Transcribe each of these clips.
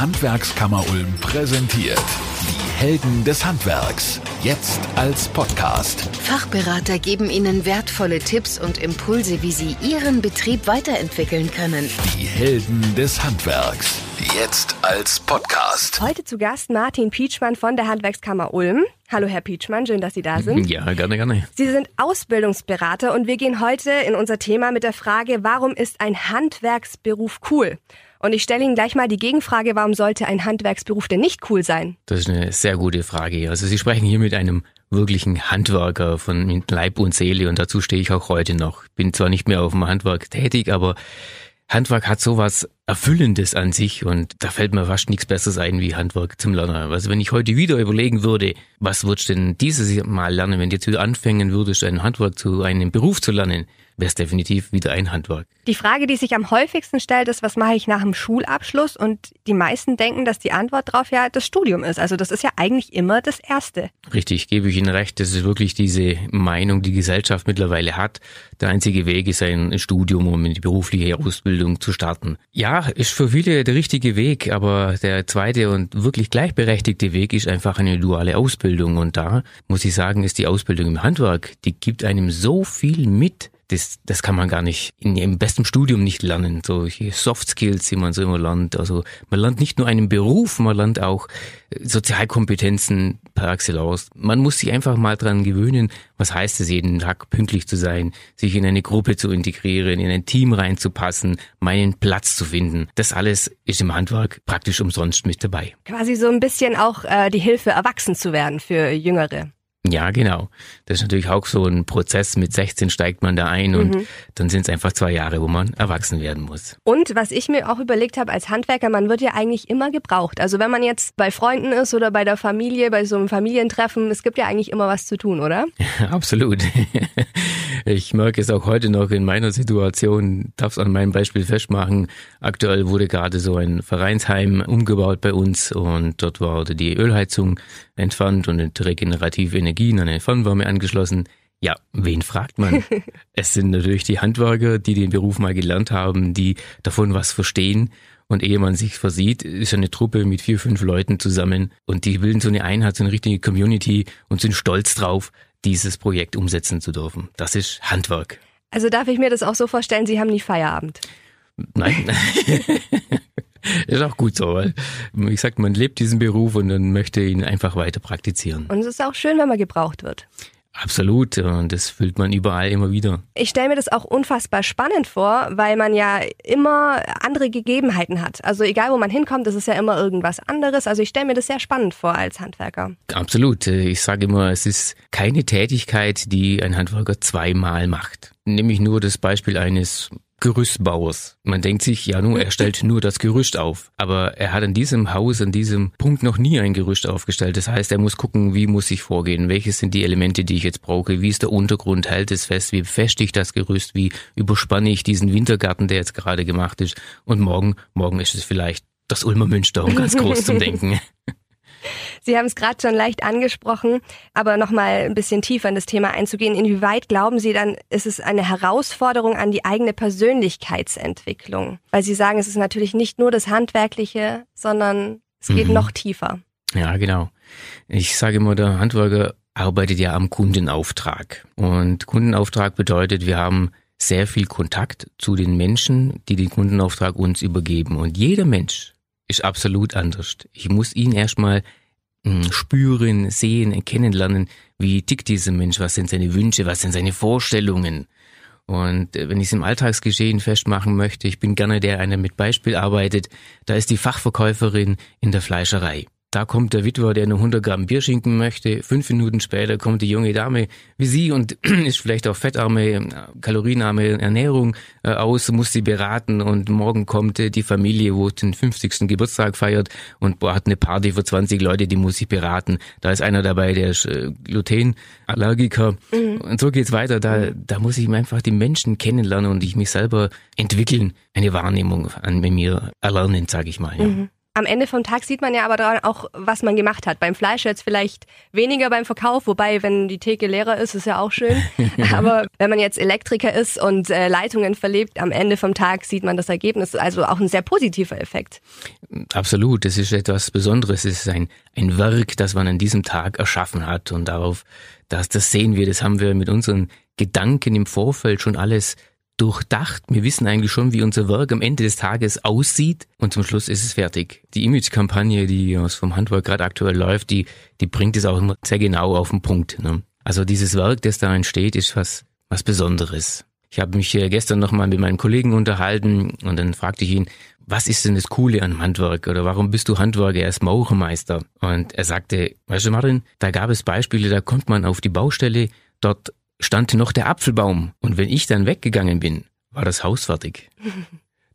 Handwerkskammer Ulm präsentiert. Die Helden des Handwerks. Jetzt als Podcast. Fachberater geben Ihnen wertvolle Tipps und Impulse, wie Sie Ihren Betrieb weiterentwickeln können. Die Helden des Handwerks. Jetzt als Podcast. Heute zu Gast Martin Pietschmann von der Handwerkskammer Ulm. Hallo Herr Pietschmann, schön, dass Sie da sind. Ja, gerne, gerne. Sie sind Ausbildungsberater und wir gehen heute in unser Thema mit der Frage, warum ist ein Handwerksberuf cool? Und ich stelle Ihnen gleich mal die Gegenfrage, warum sollte ein Handwerksberuf denn nicht cool sein? Das ist eine sehr gute Frage. Also Sie sprechen hier mit einem wirklichen Handwerker von Leib und Seele und dazu stehe ich auch heute noch. Bin zwar nicht mehr auf dem Handwerk tätig, aber Handwerk hat sowas Erfüllendes an sich und da fällt mir fast nichts Besseres ein wie Handwerk zum Lernen. Also wenn ich heute wieder überlegen würde, was würdest du denn dieses Mal lernen, wenn du jetzt wieder anfangen würdest, ein Handwerk zu einem Beruf zu lernen, wäre es definitiv wieder ein Handwerk. Die Frage, die sich am häufigsten stellt, ist, was mache ich nach dem Schulabschluss? Und die meisten denken, dass die Antwort darauf ja das Studium ist. Also das ist ja eigentlich immer das Erste. Richtig, gebe ich Ihnen recht. Das ist wirklich diese Meinung, die Gesellschaft mittlerweile hat. Der einzige Weg ist ein Studium, um in die berufliche Ausbildung zu starten. Ja, ist für viele der richtige Weg, aber der zweite und wirklich gleichberechtigte Weg ist einfach eine duale Ausbildung. Und da muss ich sagen, ist die Ausbildung im Handwerk, die gibt einem so viel mit das, das kann man gar nicht in, im besten Studium nicht lernen. Solche Soft Skills, die man so immer lernt. Also man lernt nicht nur einen Beruf, man lernt auch äh, Sozialkompetenzen per excellence. Man muss sich einfach mal dran gewöhnen, was heißt es, jeden Tag pünktlich zu sein, sich in eine Gruppe zu integrieren, in ein Team reinzupassen, meinen Platz zu finden. Das alles ist im Handwerk praktisch umsonst mit dabei. Quasi so ein bisschen auch äh, die Hilfe, erwachsen zu werden für Jüngere. Ja, genau. Das ist natürlich auch so ein Prozess. Mit 16 steigt man da ein und mhm. dann sind es einfach zwei Jahre, wo man erwachsen werden muss. Und was ich mir auch überlegt habe als Handwerker, man wird ja eigentlich immer gebraucht. Also wenn man jetzt bei Freunden ist oder bei der Familie, bei so einem Familientreffen, es gibt ja eigentlich immer was zu tun, oder? absolut. Ich merke es auch heute noch in meiner Situation, darf es an meinem Beispiel festmachen. Aktuell wurde gerade so ein Vereinsheim umgebaut bei uns und dort wurde die Ölheizung entfernt und mit regenerative Energien an eine Fernwärme angeschlossen. Ja, wen fragt man? es sind natürlich die Handwerker, die den Beruf mal gelernt haben, die davon was verstehen. Und ehe man sich versieht, ist eine Truppe mit vier, fünf Leuten zusammen und die bilden so eine Einheit, so eine richtige Community und sind stolz drauf, dieses Projekt umsetzen zu dürfen. Das ist Handwerk. Also darf ich mir das auch so vorstellen, Sie haben nie Feierabend? Nein. Ist auch gut so, weil ich sag, man lebt diesen Beruf und dann möchte ihn einfach weiter praktizieren. Und es ist auch schön, wenn man gebraucht wird. Absolut, und das fühlt man überall immer wieder. Ich stelle mir das auch unfassbar spannend vor, weil man ja immer andere Gegebenheiten hat. Also egal, wo man hinkommt, das ist ja immer irgendwas anderes. Also ich stelle mir das sehr spannend vor als Handwerker. Absolut. Ich sage immer, es ist keine Tätigkeit, die ein Handwerker zweimal macht. Nämlich nur das Beispiel eines Gerüstbauers. Man denkt sich, ja nun, er stellt nur das Gerüst auf. Aber er hat in diesem Haus, an diesem Punkt noch nie ein Gerüst aufgestellt. Das heißt, er muss gucken, wie muss ich vorgehen? Welches sind die Elemente, die ich jetzt brauche? Wie ist der Untergrund? Hält es fest? Wie befestige ich das Gerüst? Wie überspanne ich diesen Wintergarten, der jetzt gerade gemacht ist? Und morgen, morgen ist es vielleicht das Ulmer Münster, um ganz groß zum Denken. Sie haben es gerade schon leicht angesprochen, aber nochmal ein bisschen tiefer in das Thema einzugehen. Inwieweit glauben Sie dann, ist es eine Herausforderung an die eigene Persönlichkeitsentwicklung? Weil Sie sagen, es ist natürlich nicht nur das Handwerkliche, sondern es geht mhm. noch tiefer. Ja, genau. Ich sage immer, der Handwerker arbeitet ja am Kundenauftrag. Und Kundenauftrag bedeutet, wir haben sehr viel Kontakt zu den Menschen, die den Kundenauftrag uns übergeben. Und jeder Mensch ist absolut anders. Ich muss ihn erstmal spüren, sehen, kennenlernen, wie tickt dieser Mensch, was sind seine Wünsche, was sind seine Vorstellungen. Und äh, wenn ich es im Alltagsgeschehen festmachen möchte, ich bin gerne der, einer mit Beispiel arbeitet, da ist die Fachverkäuferin in der Fleischerei. Da kommt der Witwer, der nur 100 Gramm Bier schinken möchte. Fünf Minuten später kommt die junge Dame wie sie und ist vielleicht auch fettarme, kalorienarme Ernährung äh, aus, muss sie beraten und morgen kommt äh, die Familie, wo den 50. Geburtstag feiert und boah, hat eine Party für 20 Leute, die muss ich beraten. Da ist einer dabei, der ist äh, Glutenallergiker mhm. und so geht's weiter. Da, da muss ich einfach die Menschen kennenlernen und ich mich selber entwickeln, eine Wahrnehmung an mir erlernen, sage ich mal. Ja. Mhm. Am Ende vom Tag sieht man ja aber daran auch, was man gemacht hat. Beim Fleisch jetzt vielleicht weniger beim Verkauf, wobei, wenn die Theke leerer ist, ist ja auch schön. aber wenn man jetzt Elektriker ist und äh, Leitungen verlebt, am Ende vom Tag sieht man das Ergebnis. Also auch ein sehr positiver Effekt. Absolut. Das ist etwas Besonderes. Es ist ein, ein Werk, das man an diesem Tag erschaffen hat. Und darauf, das, das sehen wir, das haben wir mit unseren Gedanken im Vorfeld schon alles durchdacht. Wir wissen eigentlich schon, wie unser Werk am Ende des Tages aussieht und zum Schluss ist es fertig. Die Image-Kampagne, die aus vom Handwerk gerade aktuell läuft, die, die bringt es auch immer sehr genau auf den Punkt. Ne? Also dieses Werk, das da entsteht, ist was, was Besonderes. Ich habe mich äh, gestern nochmal mit meinem Kollegen unterhalten und dann fragte ich ihn, was ist denn das Coole an Handwerk oder warum bist du Handwerker, er ist Maurermeister? Und er sagte, weißt du Martin, da gab es Beispiele, da kommt man auf die Baustelle, dort stand noch der Apfelbaum. Und wenn ich dann weggegangen bin, war das Haus fertig.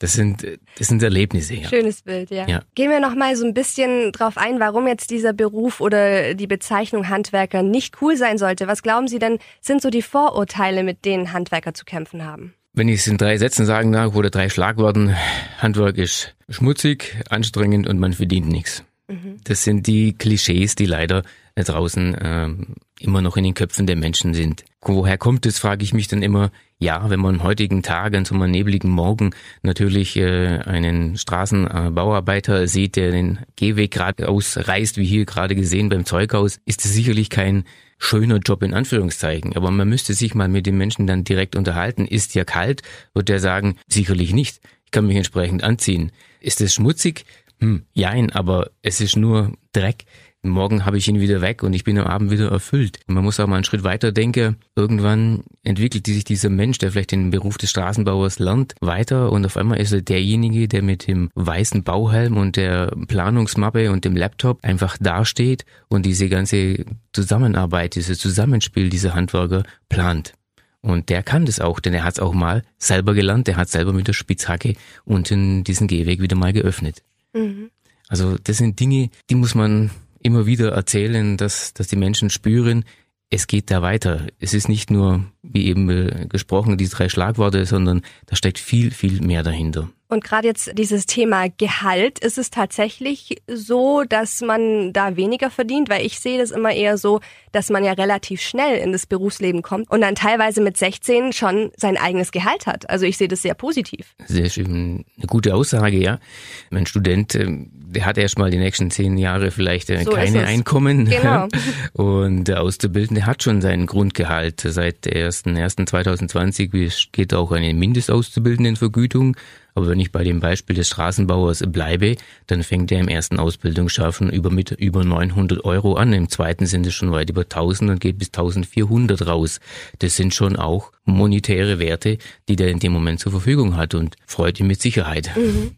Das sind, das sind Erlebnisse. Ja. Schönes Bild, ja. ja. Gehen wir noch mal so ein bisschen drauf ein, warum jetzt dieser Beruf oder die Bezeichnung Handwerker nicht cool sein sollte. Was glauben Sie denn, sind so die Vorurteile, mit denen Handwerker zu kämpfen haben? Wenn ich es in drei Sätzen sagen darf oder drei Schlagworten, Handwerk ist schmutzig, anstrengend und man verdient nichts. Mhm. Das sind die Klischees, die leider draußen ähm, immer noch in den Köpfen der Menschen sind. Woher kommt es, frage ich mich dann immer. Ja, wenn man am heutigen Tag an so einem nebligen Morgen natürlich äh, einen Straßenbauarbeiter sieht, der den Gehweg gerade ausreißt, wie hier gerade gesehen beim Zeughaus, ist es sicherlich kein schöner Job in Anführungszeichen. Aber man müsste sich mal mit dem Menschen dann direkt unterhalten. Ist ja kalt? Wird der sagen, sicherlich nicht. Ich kann mich entsprechend anziehen. Ist es schmutzig? Hm, jein, aber es ist nur Dreck. Morgen habe ich ihn wieder weg und ich bin am Abend wieder erfüllt. Man muss auch mal einen Schritt weiter denken. Irgendwann entwickelt sich dieser Mensch, der vielleicht den Beruf des Straßenbauers lernt, weiter und auf einmal ist er derjenige, der mit dem weißen Bauhelm und der Planungsmappe und dem Laptop einfach dasteht und diese ganze Zusammenarbeit, dieses Zusammenspiel dieser Handwerker plant. Und der kann das auch, denn er hat es auch mal selber gelernt, der hat selber mit der Spitzhacke unten diesen Gehweg wieder mal geöffnet. Mhm. Also das sind Dinge, die muss man immer wieder erzählen, dass, dass die Menschen spüren, es geht da weiter. Es ist nicht nur, wie eben äh, gesprochen, die drei Schlagworte, sondern da steckt viel, viel mehr dahinter. Und gerade jetzt dieses Thema Gehalt, ist es tatsächlich so, dass man da weniger verdient? Weil ich sehe das immer eher so, dass man ja relativ schnell in das Berufsleben kommt und dann teilweise mit 16 schon sein eigenes Gehalt hat. Also ich sehe das sehr positiv. Sehr schön. Eine gute Aussage, ja. Mein Student, ähm, der hat erst mal die nächsten zehn Jahre vielleicht äh, so keine Einkommen. Genau. Und der Auszubildende hat schon sein Grundgehalt. Seit 1.1.2020 geht auch eine Mindestauszubildendenvergütung aber wenn ich bei dem Beispiel des Straßenbauers bleibe, dann fängt er im ersten Ausbildungsjahr schon über, mit über 900 Euro an. Im zweiten sind es schon weit über 1000 und geht bis 1400 raus. Das sind schon auch monetäre Werte, die der in dem Moment zur Verfügung hat und freut ihn mit Sicherheit. Mhm.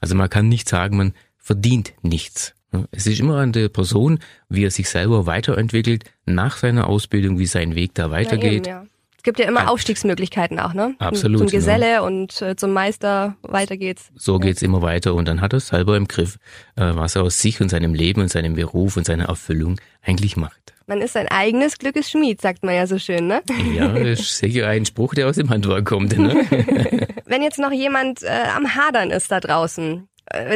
Also man kann nicht sagen, man verdient nichts. Es ist immer an der Person, wie er sich selber weiterentwickelt, nach seiner Ausbildung, wie sein Weg da weitergeht. Ja, eben, ja gibt ja immer Aufstiegsmöglichkeiten auch, ne? Absolut. Zum Geselle genau. und äh, zum Meister, weiter geht's. So geht's immer weiter und dann hat er selber im Griff, äh, was er aus sich und seinem Leben und seinem Beruf und seiner Erfüllung eigentlich macht. Man ist sein eigenes Glückes Schmied, sagt man ja so schön, ne? Ja, das ist sicher ein Spruch, der aus dem Handwerk kommt, ne? Wenn jetzt noch jemand äh, am Hadern ist da draußen,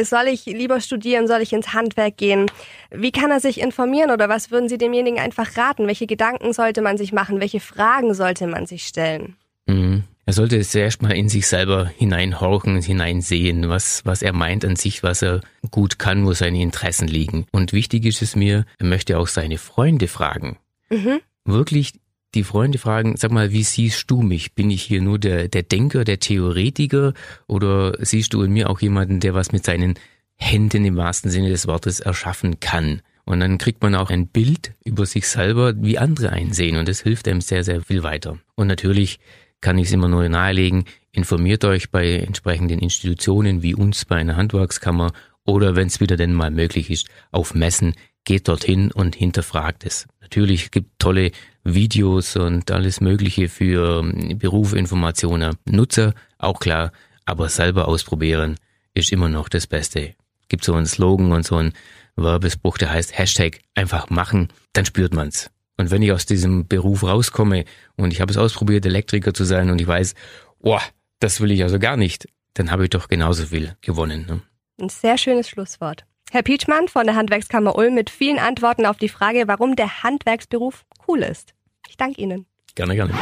soll ich lieber studieren, soll ich ins Handwerk gehen? Wie kann er sich informieren oder was würden Sie demjenigen einfach raten? Welche Gedanken sollte man sich machen? Welche Fragen sollte man sich stellen? Mhm. Er sollte zuerst mal in sich selber hineinhorchen, hineinsehen, was, was er meint an sich, was er gut kann, wo seine Interessen liegen. Und wichtig ist es mir, er möchte auch seine Freunde fragen. Mhm. Wirklich die Freunde fragen, sag mal, wie siehst du mich? Bin ich hier nur der, der Denker, der Theoretiker oder siehst du in mir auch jemanden, der was mit seinen Händen im wahrsten Sinne des Wortes erschaffen kann? Und dann kriegt man auch ein Bild über sich selber, wie andere einsehen und das hilft einem sehr, sehr viel weiter. Und natürlich kann ich es immer nur nahelegen, informiert euch bei entsprechenden Institutionen wie uns bei einer Handwerkskammer oder wenn es wieder denn mal möglich ist, auf Messen, geht dorthin und hinterfragt es. Natürlich gibt tolle Videos und alles Mögliche für ähm, Berufinformationen. Nutzer, auch klar, aber selber ausprobieren ist immer noch das Beste. Gibt so einen Slogan und so einen Werbespruch, der heißt Hashtag einfach machen, dann spürt man's. Und wenn ich aus diesem Beruf rauskomme und ich habe es ausprobiert, Elektriker zu sein und ich weiß, boah, das will ich also gar nicht, dann habe ich doch genauso viel gewonnen. Ne? Ein sehr schönes Schlusswort. Herr Pietschmann von der Handwerkskammer Ulm mit vielen Antworten auf die Frage, warum der Handwerksberuf cool ist. Ich danke Ihnen. Gerne, gerne.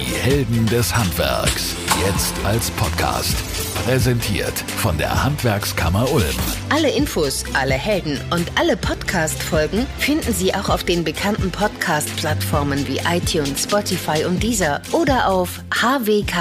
Die Helden des Handwerks. Jetzt als Podcast. Präsentiert von der Handwerkskammer Ulm. Alle Infos, alle Helden und alle Podcast-Folgen finden Sie auch auf den bekannten Podcast-Plattformen wie iTunes, Spotify und dieser oder auf hwk-ulm.de.